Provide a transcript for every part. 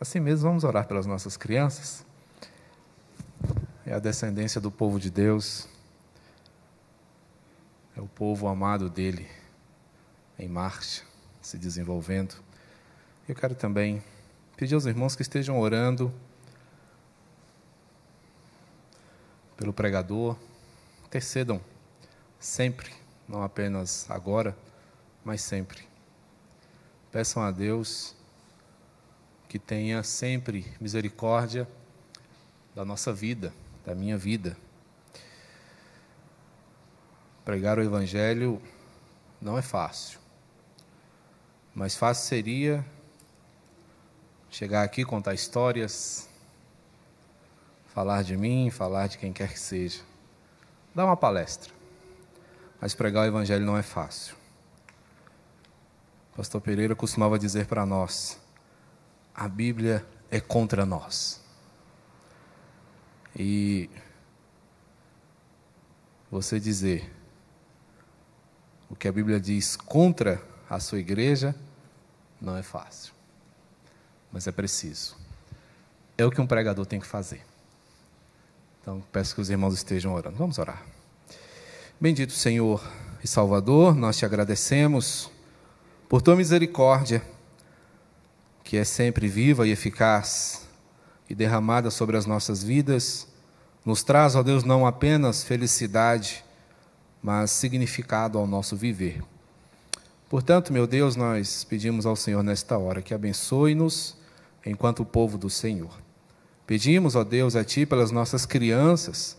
Assim mesmo, vamos orar pelas nossas crianças. É a descendência do povo de Deus, é o povo amado dele em marcha, se desenvolvendo. Eu quero também pedir aos irmãos que estejam orando pelo pregador, intercedam sempre, não apenas agora, mas sempre. Peçam a Deus que tenha sempre misericórdia da nossa vida, da minha vida. Pregar o Evangelho não é fácil, mas fácil seria chegar aqui, contar histórias, falar de mim, falar de quem quer que seja, dar uma palestra. Mas pregar o Evangelho não é fácil. Pastor Pereira costumava dizer para nós: a Bíblia é contra nós. E você dizer o que a Bíblia diz contra a sua igreja não é fácil, mas é preciso. É o que um pregador tem que fazer. Então, peço que os irmãos estejam orando. Vamos orar. Bendito Senhor e Salvador, nós te agradecemos por tua misericórdia que é sempre viva e eficaz e derramada sobre as nossas vidas, nos traz, ó Deus, não apenas felicidade, mas significado ao nosso viver. Portanto, meu Deus, nós pedimos ao Senhor nesta hora que abençoe-nos enquanto povo do Senhor. Pedimos, ó Deus, a Ti pelas nossas crianças,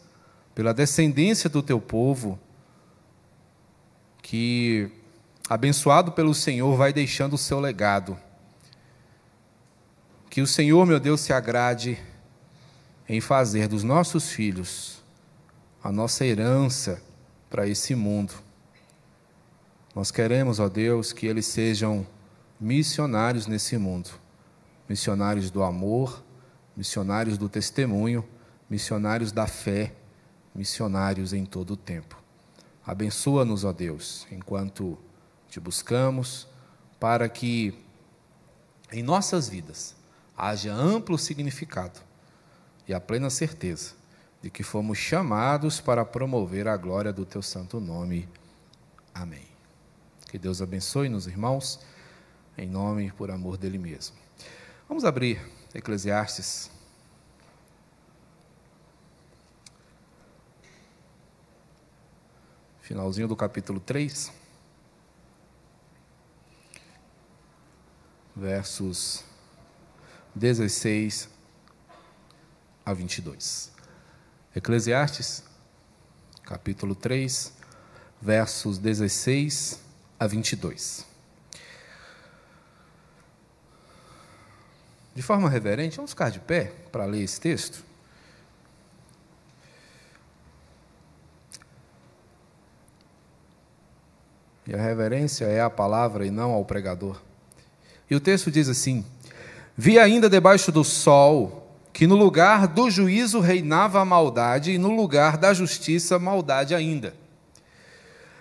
pela descendência do Teu povo, que, abençoado pelo Senhor, vai deixando o seu legado que o Senhor, meu Deus, se agrade em fazer dos nossos filhos a nossa herança para esse mundo. Nós queremos, ó Deus, que eles sejam missionários nesse mundo missionários do amor, missionários do testemunho, missionários da fé, missionários em todo o tempo. Abençoa-nos, ó Deus, enquanto te buscamos, para que em nossas vidas haja amplo significado e a plena certeza de que fomos chamados para promover a glória do teu santo nome. Amém. Que Deus abençoe-nos, irmãos, em nome e por amor dele mesmo. Vamos abrir Eclesiastes. Finalzinho do capítulo 3. Versos 16 a 22. Eclesiastes, capítulo 3, versos 16 a 22. De forma reverente, vamos ficar de pé para ler esse texto? E a reverência é a palavra e não ao pregador. E o texto diz assim: Vi ainda debaixo do sol que no lugar do juízo reinava a maldade e no lugar da justiça maldade ainda.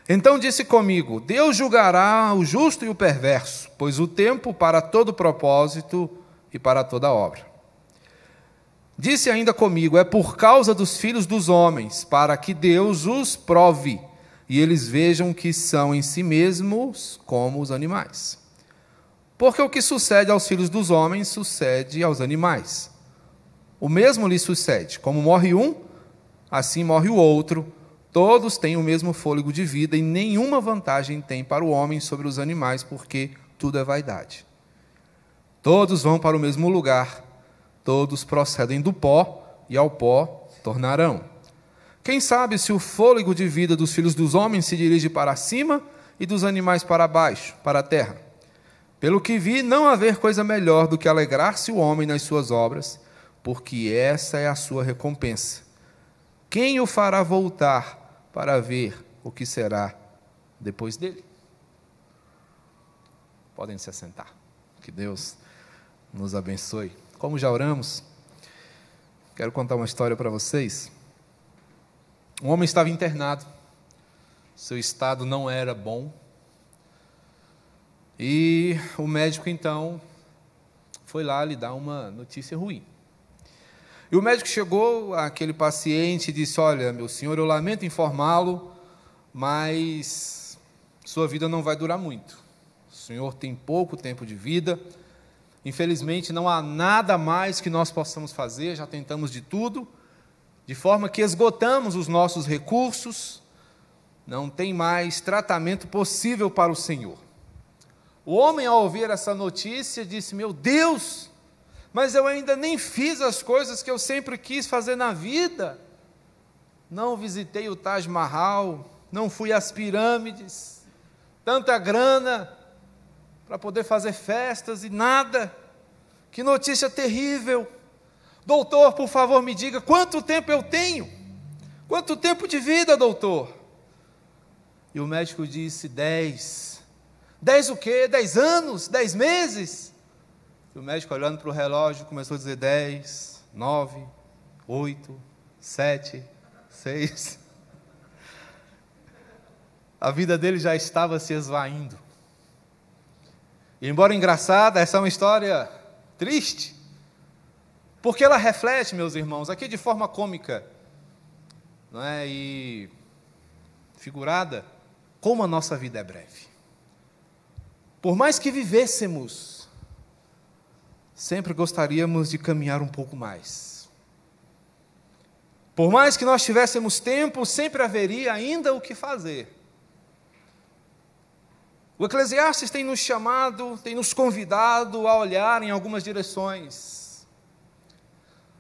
Então disse comigo: Deus julgará o justo e o perverso, pois o tempo para todo propósito e para toda obra. Disse ainda comigo: É por causa dos filhos dos homens, para que Deus os prove e eles vejam que são em si mesmos como os animais. Porque o que sucede aos filhos dos homens sucede aos animais. O mesmo lhe sucede. Como morre um, assim morre o outro. Todos têm o mesmo fôlego de vida e nenhuma vantagem tem para o homem sobre os animais, porque tudo é vaidade. Todos vão para o mesmo lugar, todos procedem do pó e ao pó tornarão. Quem sabe se o fôlego de vida dos filhos dos homens se dirige para cima e dos animais para baixo, para a terra? Pelo que vi, não haver coisa melhor do que alegrar-se o homem nas suas obras, porque essa é a sua recompensa. Quem o fará voltar para ver o que será depois dele? Podem se assentar. Que Deus nos abençoe. Como já oramos, quero contar uma história para vocês. Um homem estava internado, seu estado não era bom, e o médico então foi lá lhe dar uma notícia ruim. E o médico chegou àquele paciente e disse: Olha, meu senhor, eu lamento informá-lo, mas sua vida não vai durar muito. O senhor tem pouco tempo de vida. Infelizmente, não há nada mais que nós possamos fazer, já tentamos de tudo, de forma que esgotamos os nossos recursos, não tem mais tratamento possível para o Senhor. O homem, ao ouvir essa notícia, disse: Meu Deus, mas eu ainda nem fiz as coisas que eu sempre quis fazer na vida. Não visitei o Taj Mahal, não fui às pirâmides, tanta grana para poder fazer festas e nada. Que notícia terrível. Doutor, por favor, me diga quanto tempo eu tenho? Quanto tempo de vida, doutor? E o médico disse: dez. Dez o quê? Dez anos? Dez meses? E o médico, olhando para o relógio, começou a dizer: dez, nove, oito, sete, seis. A vida dele já estava se esvaindo. E, embora engraçada, essa é uma história triste, porque ela reflete, meus irmãos, aqui de forma cômica não é? e figurada, como a nossa vida é breve. Por mais que vivêssemos, sempre gostaríamos de caminhar um pouco mais. Por mais que nós tivéssemos tempo, sempre haveria ainda o que fazer. O Eclesiastes tem nos chamado, tem nos convidado a olhar em algumas direções.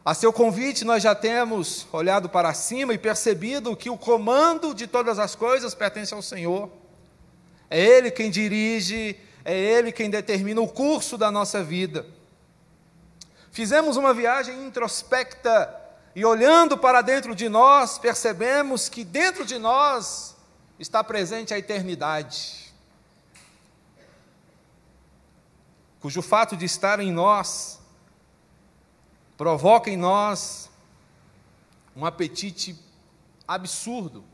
A seu convite, nós já temos olhado para cima e percebido que o comando de todas as coisas pertence ao Senhor. É Ele quem dirige, é Ele quem determina o curso da nossa vida. Fizemos uma viagem introspecta e, olhando para dentro de nós, percebemos que dentro de nós está presente a eternidade. cujo fato de estar em nós provoca em nós um apetite absurdo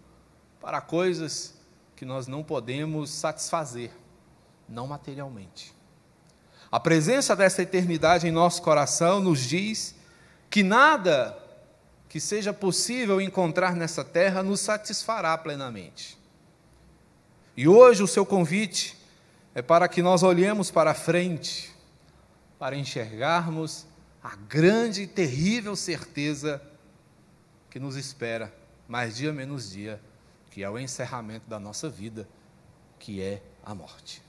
para coisas que nós não podemos satisfazer, não materialmente. A presença dessa eternidade em nosso coração nos diz que nada que seja possível encontrar nessa terra nos satisfará plenamente. E hoje o seu convite é para que nós olhemos para frente, para enxergarmos a grande e terrível certeza que nos espera, mais dia menos dia, que é o encerramento da nossa vida, que é a morte.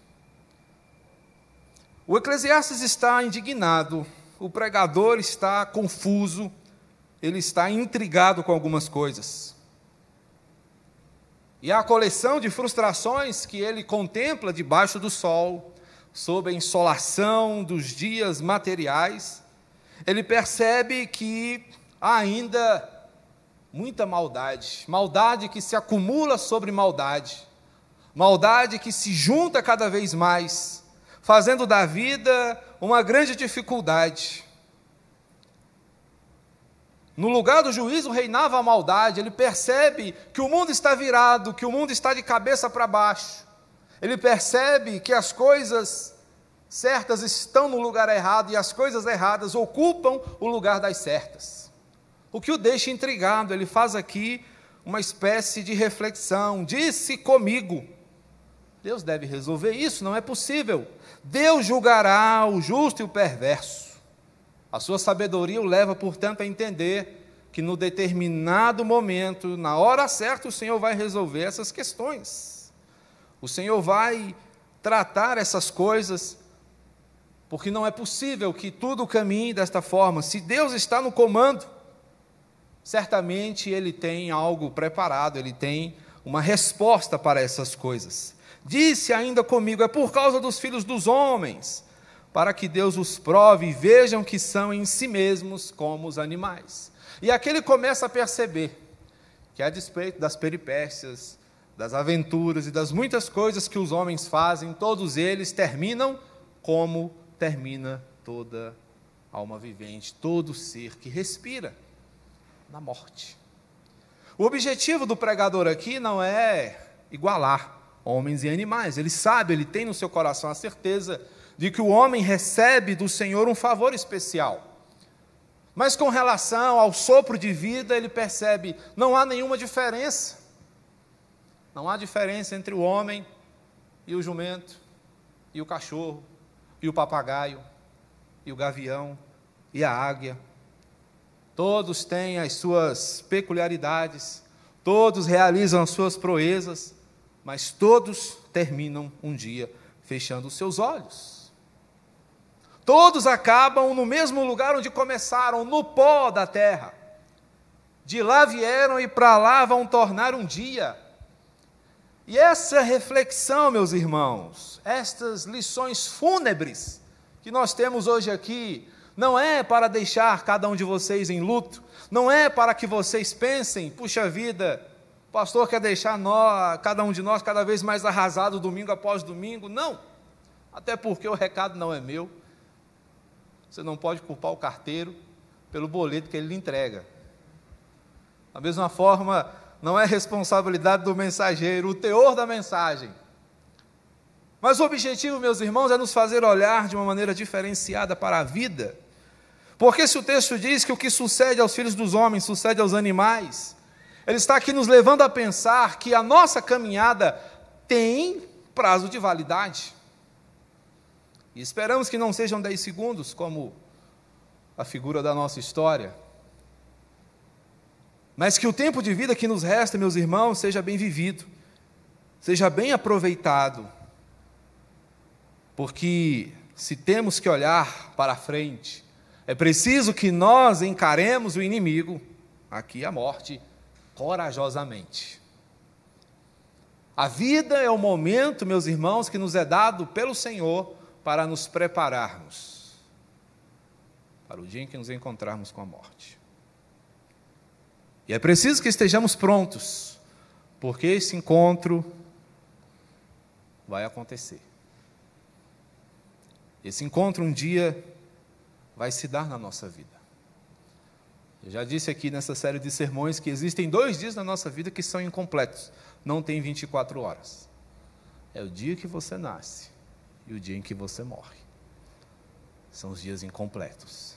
O Eclesiastes está indignado, o pregador está confuso, ele está intrigado com algumas coisas. E a coleção de frustrações que ele contempla debaixo do sol, sob a insolação dos dias materiais, ele percebe que há ainda muita maldade, maldade que se acumula sobre maldade, maldade que se junta cada vez mais, fazendo da vida uma grande dificuldade. No lugar do juízo reinava a maldade. Ele percebe que o mundo está virado, que o mundo está de cabeça para baixo. Ele percebe que as coisas certas estão no lugar errado e as coisas erradas ocupam o lugar das certas. O que o deixa intrigado, ele faz aqui uma espécie de reflexão. Disse comigo: Deus deve resolver isso, não é possível. Deus julgará o justo e o perverso. A sua sabedoria o leva, portanto, a entender que no determinado momento, na hora certa, o Senhor vai resolver essas questões. O Senhor vai tratar essas coisas, porque não é possível que tudo caminhe desta forma. Se Deus está no comando, certamente Ele tem algo preparado, Ele tem uma resposta para essas coisas. Disse ainda comigo: é por causa dos filhos dos homens para que Deus os prove e vejam que são em si mesmos como os animais. E aqui ele começa a perceber que, a despeito das peripécias, das aventuras e das muitas coisas que os homens fazem, todos eles terminam como termina toda alma vivente, todo ser que respira na morte. O objetivo do pregador aqui não é igualar homens e animais. Ele sabe, ele tem no seu coração a certeza de que o homem recebe do Senhor um favor especial. Mas com relação ao sopro de vida, ele percebe, não há nenhuma diferença. Não há diferença entre o homem e o jumento, e o cachorro, e o papagaio, e o gavião, e a águia. Todos têm as suas peculiaridades, todos realizam as suas proezas, mas todos terminam um dia fechando os seus olhos. Todos acabam no mesmo lugar onde começaram, no pó da terra. De lá vieram e para lá vão tornar um dia. E essa reflexão, meus irmãos, estas lições fúnebres que nós temos hoje aqui, não é para deixar cada um de vocês em luto, não é para que vocês pensem, puxa vida, pastor quer deixar nós, cada um de nós cada vez mais arrasado domingo após domingo. Não, até porque o recado não é meu. Você não pode culpar o carteiro pelo boleto que ele lhe entrega. Da mesma forma, não é responsabilidade do mensageiro o teor da mensagem. Mas o objetivo, meus irmãos, é nos fazer olhar de uma maneira diferenciada para a vida porque se o texto diz que o que sucede aos filhos dos homens sucede aos animais, ele está aqui nos levando a pensar que a nossa caminhada tem prazo de validade. E esperamos que não sejam 10 segundos, como a figura da nossa história. Mas que o tempo de vida que nos resta, meus irmãos, seja bem vivido, seja bem aproveitado. Porque se temos que olhar para frente, é preciso que nós encaremos o inimigo, aqui a morte, corajosamente. A vida é o momento, meus irmãos, que nos é dado pelo Senhor para nos prepararmos para o dia em que nos encontrarmos com a morte. E é preciso que estejamos prontos, porque esse encontro vai acontecer. Esse encontro um dia vai se dar na nossa vida. Eu já disse aqui nessa série de sermões que existem dois dias na nossa vida que são incompletos, não tem 24 horas. É o dia que você nasce e o dia em que você morre. São os dias incompletos.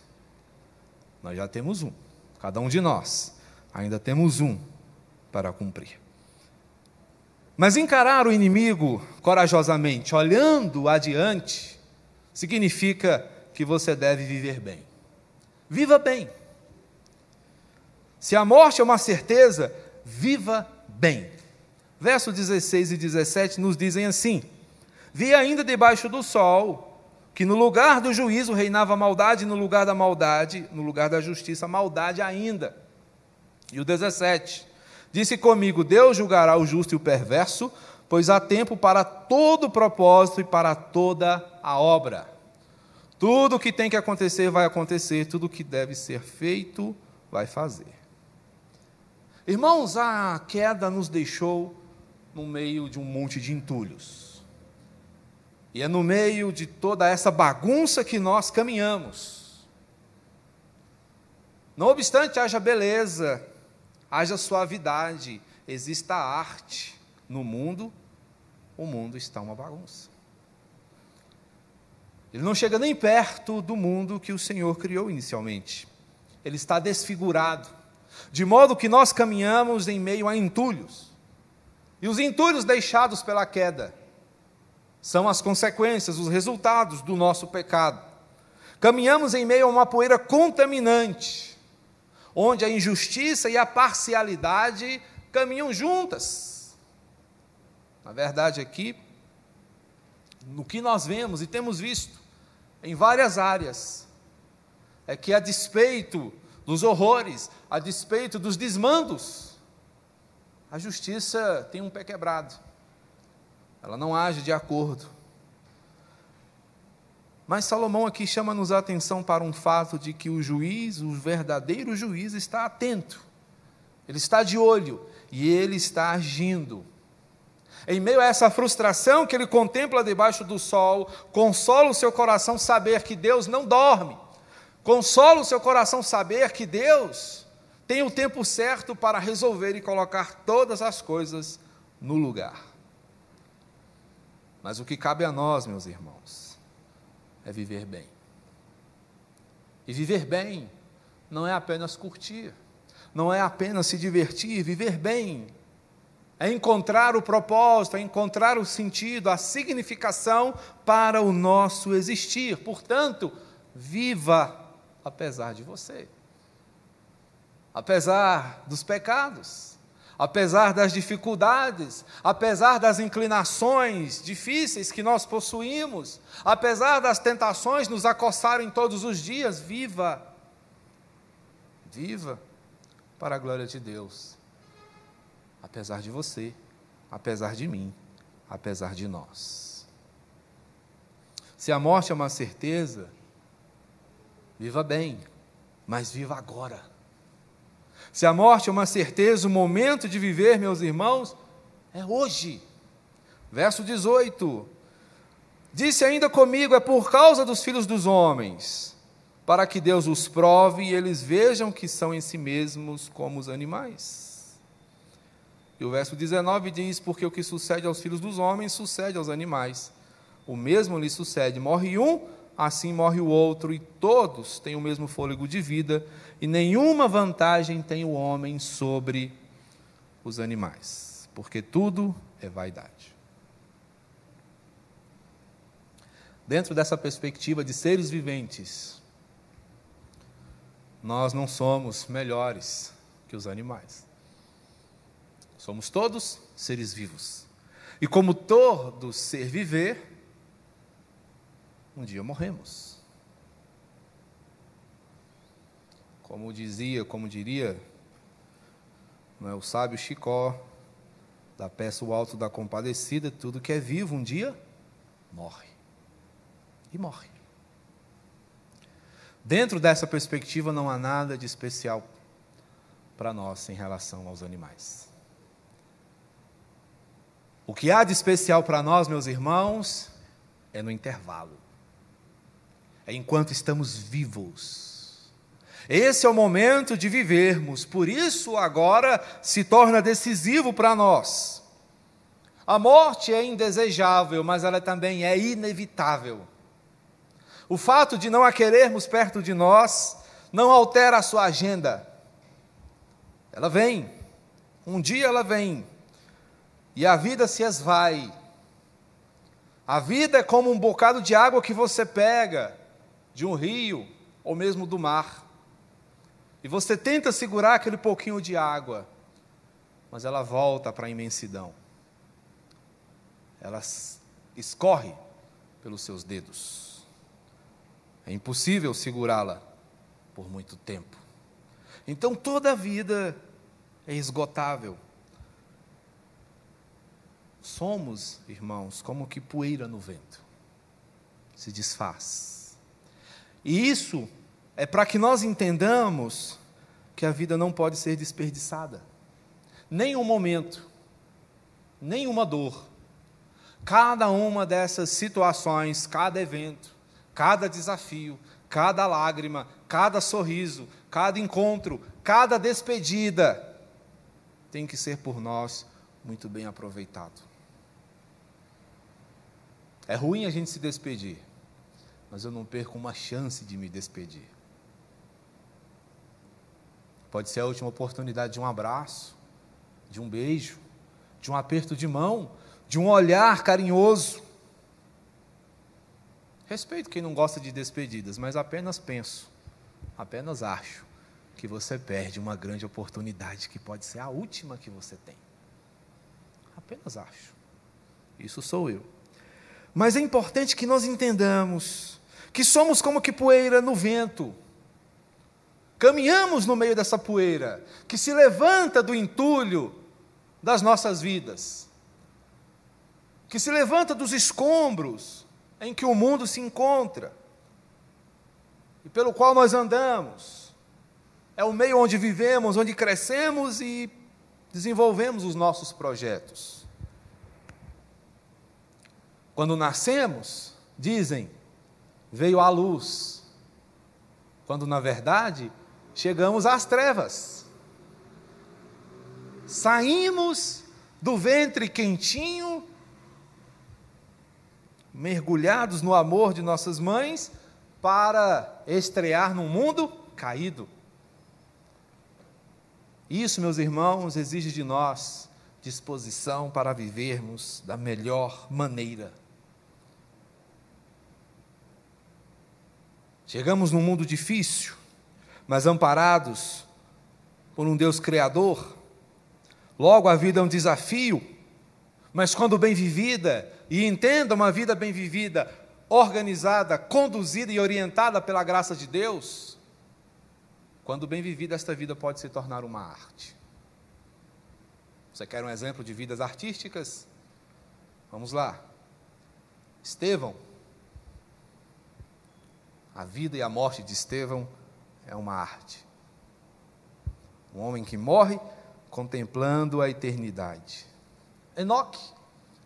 Nós já temos um, cada um de nós, ainda temos um para cumprir. Mas encarar o inimigo corajosamente, olhando adiante, significa que você deve viver bem. Viva bem. Se a morte é uma certeza, viva bem. Versos 16 e 17 nos dizem assim: Vi ainda debaixo do sol que no lugar do juízo reinava maldade, no lugar da maldade, no lugar da justiça, maldade ainda. E o 17: Disse comigo: Deus julgará o justo e o perverso, pois há tempo para todo propósito e para toda a obra. Tudo o que tem que acontecer vai acontecer, tudo o que deve ser feito vai fazer. Irmãos, a queda nos deixou no meio de um monte de entulhos. E é no meio de toda essa bagunça que nós caminhamos. Não obstante haja beleza, haja suavidade, exista arte no mundo, o mundo está uma bagunça. Ele não chega nem perto do mundo que o Senhor criou inicialmente. Ele está desfigurado, de modo que nós caminhamos em meio a entulhos. E os entulhos deixados pela queda são as consequências, os resultados do nosso pecado. Caminhamos em meio a uma poeira contaminante, onde a injustiça e a parcialidade caminham juntas. Na verdade, aqui, no que nós vemos e temos visto, em várias áreas, é que a despeito dos horrores, a despeito dos desmandos, a justiça tem um pé quebrado. Ela não age de acordo. Mas Salomão aqui chama-nos a atenção para um fato de que o juiz, o verdadeiro juiz, está atento, ele está de olho e ele está agindo. Em meio a essa frustração que ele contempla debaixo do sol, consola o seu coração saber que Deus não dorme. Consola o seu coração saber que Deus tem o tempo certo para resolver e colocar todas as coisas no lugar. Mas o que cabe a nós, meus irmãos, é viver bem. E viver bem não é apenas curtir, não é apenas se divertir, viver bem é encontrar o propósito, é encontrar o sentido, a significação para o nosso existir. Portanto, viva apesar de você, apesar dos pecados, apesar das dificuldades, apesar das inclinações difíceis que nós possuímos, apesar das tentações nos acossarem todos os dias, viva. Viva para a glória de Deus. Apesar de você, apesar de mim, apesar de nós. Se a morte é uma certeza, viva bem, mas viva agora. Se a morte é uma certeza, o momento de viver, meus irmãos, é hoje. Verso 18: Disse ainda comigo: é por causa dos filhos dos homens, para que Deus os prove e eles vejam que são em si mesmos como os animais. E o verso 19 diz: Porque o que sucede aos filhos dos homens sucede aos animais. O mesmo lhe sucede: morre um, assim morre o outro, e todos têm o mesmo fôlego de vida, e nenhuma vantagem tem o homem sobre os animais, porque tudo é vaidade. Dentro dessa perspectiva de seres viventes, nós não somos melhores que os animais. Somos todos seres vivos. E como todo ser viver, um dia morremos. Como dizia, como diria não é, o sábio Chicó, da peça O Alto da Compadecida, tudo que é vivo um dia morre. E morre. Dentro dessa perspectiva não há nada de especial para nós em relação aos animais. O que há de especial para nós, meus irmãos, é no intervalo enquanto estamos vivos. Esse é o momento de vivermos, por isso agora se torna decisivo para nós. A morte é indesejável, mas ela também é inevitável. O fato de não a querermos perto de nós não altera a sua agenda. Ela vem, um dia ela vem, e a vida se esvai. A vida é como um bocado de água que você pega, de um rio ou mesmo do mar. E você tenta segurar aquele pouquinho de água, mas ela volta para a imensidão. Ela escorre pelos seus dedos. É impossível segurá-la por muito tempo. Então toda a vida é esgotável. Somos, irmãos, como que poeira no vento. Se desfaz e isso é para que nós entendamos que a vida não pode ser desperdiçada. Nem um momento, nem uma dor. Cada uma dessas situações, cada evento, cada desafio, cada lágrima, cada sorriso, cada encontro, cada despedida tem que ser por nós muito bem aproveitado. É ruim a gente se despedir mas eu não perco uma chance de me despedir. Pode ser a última oportunidade de um abraço, de um beijo, de um aperto de mão, de um olhar carinhoso. Respeito quem não gosta de despedidas, mas apenas penso, apenas acho que você perde uma grande oportunidade que pode ser a última que você tem. Apenas acho. Isso sou eu. Mas é importante que nós entendamos que somos como que poeira no vento. Caminhamos no meio dessa poeira que se levanta do entulho das nossas vidas, que se levanta dos escombros em que o mundo se encontra e pelo qual nós andamos. É o meio onde vivemos, onde crescemos e desenvolvemos os nossos projetos. Quando nascemos, dizem, veio a luz, quando na verdade chegamos às trevas. Saímos do ventre quentinho mergulhados no amor de nossas mães, para estrear num mundo caído. Isso, meus irmãos, exige de nós disposição para vivermos da melhor maneira. Chegamos num mundo difícil, mas amparados por um Deus Criador. Logo, a vida é um desafio, mas quando bem vivida, e entenda uma vida bem vivida, organizada, conduzida e orientada pela graça de Deus, quando bem vivida, esta vida pode se tornar uma arte. Você quer um exemplo de vidas artísticas? Vamos lá. Estevão. A vida e a morte de Estevão é uma arte. Um homem que morre contemplando a eternidade. Enoque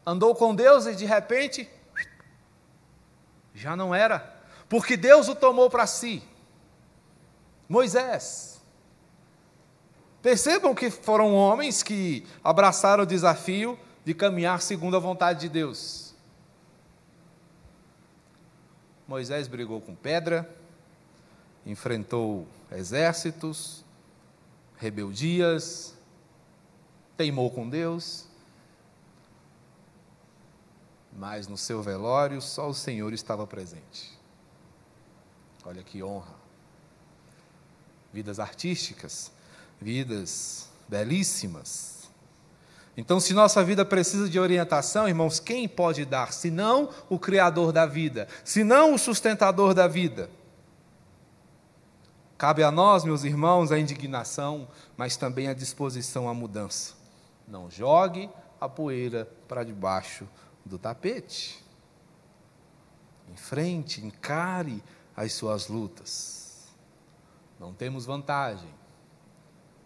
andou com Deus e de repente já não era, porque Deus o tomou para si. Moisés. Percebam que foram homens que abraçaram o desafio de caminhar segundo a vontade de Deus. Moisés brigou com pedra, enfrentou exércitos, rebeldias, teimou com Deus, mas no seu velório só o Senhor estava presente. Olha que honra. Vidas artísticas, vidas belíssimas. Então, se nossa vida precisa de orientação, irmãos, quem pode dar? Se não o Criador da vida, se não o sustentador da vida. Cabe a nós, meus irmãos, a indignação, mas também a disposição à mudança. Não jogue a poeira para debaixo do tapete. Enfrente, encare as suas lutas. Não temos vantagem.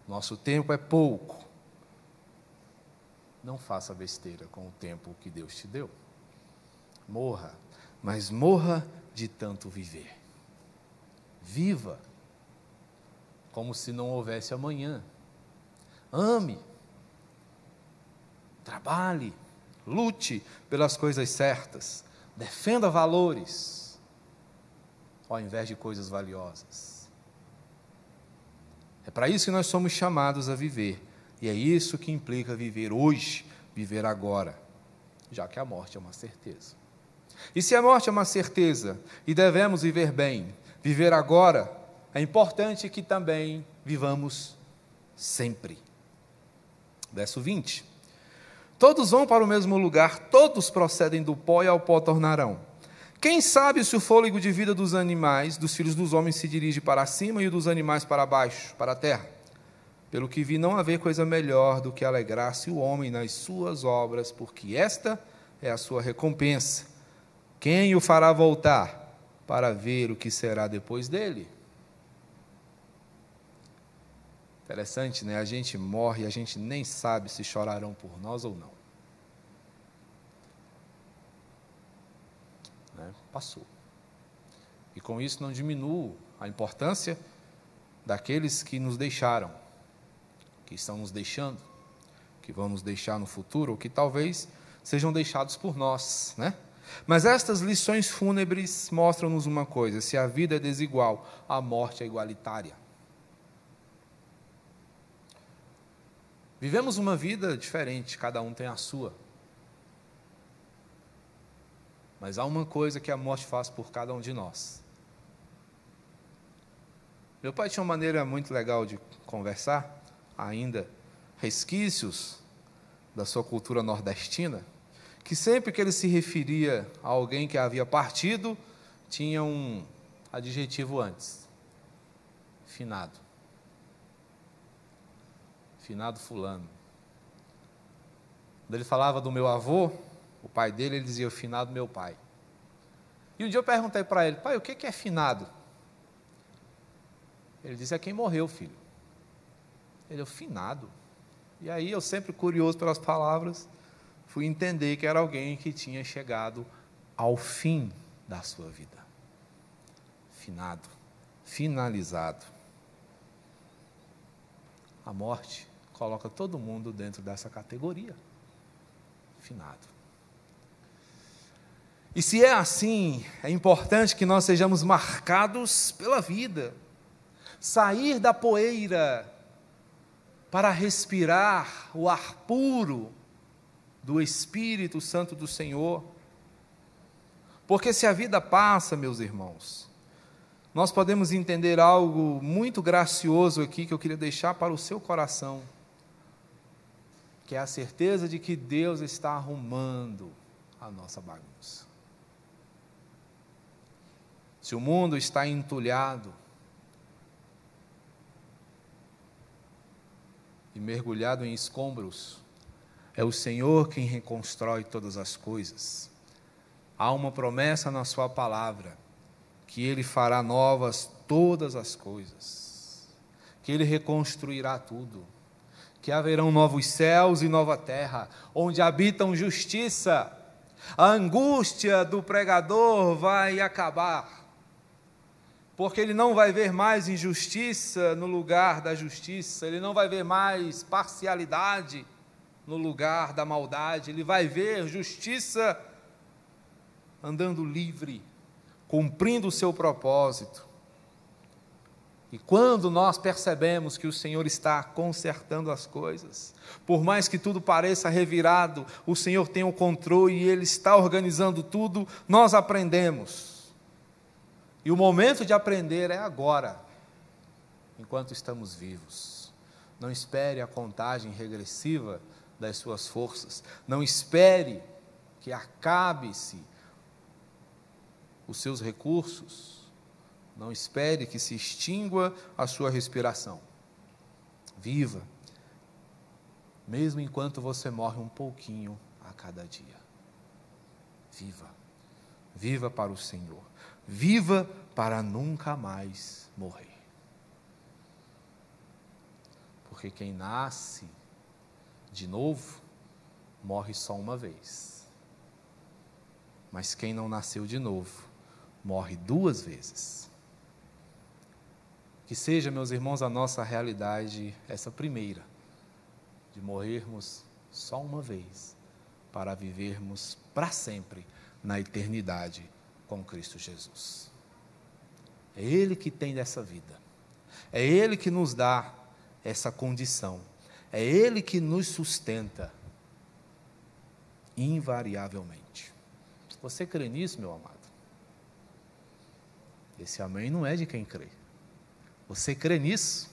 Nosso tempo é pouco. Não faça besteira com o tempo que Deus te deu. Morra, mas morra de tanto viver. Viva como se não houvesse amanhã. Ame. Trabalhe lute pelas coisas certas, defenda valores, ao invés de coisas valiosas. É para isso que nós somos chamados a viver, e é isso que implica viver hoje, viver agora, já que a morte é uma certeza. E se a morte é uma certeza e devemos viver bem, viver agora, é importante que também vivamos sempre. Verso 20. Todos vão para o mesmo lugar, todos procedem do pó e ao pó tornarão. Quem sabe se o fôlego de vida dos animais, dos filhos dos homens, se dirige para cima e o dos animais para baixo, para a terra? Pelo que vi, não haver coisa melhor do que alegrar-se o homem nas suas obras, porque esta é a sua recompensa. Quem o fará voltar para ver o que será depois dele? Interessante, né? A gente morre e a gente nem sabe se chorarão por nós ou não. Né? Passou. E com isso não diminuo a importância daqueles que nos deixaram, que estão nos deixando, que vão nos deixar no futuro, ou que talvez sejam deixados por nós, né? Mas estas lições fúnebres mostram-nos uma coisa: se a vida é desigual, a morte é igualitária. Vivemos uma vida diferente, cada um tem a sua. Mas há uma coisa que a morte faz por cada um de nós. Meu pai tinha uma maneira muito legal de conversar, ainda resquícios da sua cultura nordestina, que sempre que ele se referia a alguém que havia partido, tinha um adjetivo antes: finado finado fulano. Quando ele falava do meu avô, o pai dele, ele dizia, finado meu pai. E um dia eu perguntei para ele, pai, o que é finado? Ele disse, é quem morreu, filho. Ele, o finado. E aí eu sempre curioso pelas palavras, fui entender que era alguém que tinha chegado ao fim da sua vida. Finado, finalizado. A morte coloca todo mundo dentro dessa categoria. Finado. E se é assim, é importante que nós sejamos marcados pela vida. Sair da poeira para respirar o ar puro do Espírito Santo do Senhor. Porque se a vida passa, meus irmãos, nós podemos entender algo muito gracioso aqui que eu queria deixar para o seu coração, que é a certeza de que Deus está arrumando a nossa bagunça. Se o mundo está entulhado e mergulhado em escombros, é o Senhor quem reconstrói todas as coisas. Há uma promessa na Sua palavra, que Ele fará novas todas as coisas, que Ele reconstruirá tudo, que haverão novos céus e nova terra, onde habitam justiça. A angústia do pregador vai acabar porque ele não vai ver mais injustiça no lugar da justiça, ele não vai ver mais parcialidade no lugar da maldade, ele vai ver justiça andando livre, cumprindo o seu propósito. E quando nós percebemos que o Senhor está consertando as coisas, por mais que tudo pareça revirado, o Senhor tem o controle e Ele está organizando tudo, nós aprendemos e o momento de aprender é agora, enquanto estamos vivos. Não espere a contagem regressiva das suas forças. Não espere que acabe-se os seus recursos. Não espere que se extingua a sua respiração. Viva, mesmo enquanto você morre um pouquinho a cada dia. Viva. Viva para o Senhor. Viva para nunca mais morrer. Porque quem nasce de novo, morre só uma vez. Mas quem não nasceu de novo, morre duas vezes. Que seja, meus irmãos, a nossa realidade essa primeira, de morrermos só uma vez, para vivermos para sempre na eternidade com Cristo Jesus. É Ele que tem dessa vida. É Ele que nos dá essa condição. É Ele que nos sustenta invariavelmente. Você crê nisso, meu amado? Esse amém não é de quem crê. Você crê nisso?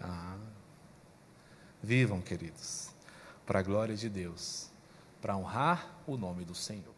Ah. Vivam, queridos, para a glória de Deus, para honrar o nome do Senhor.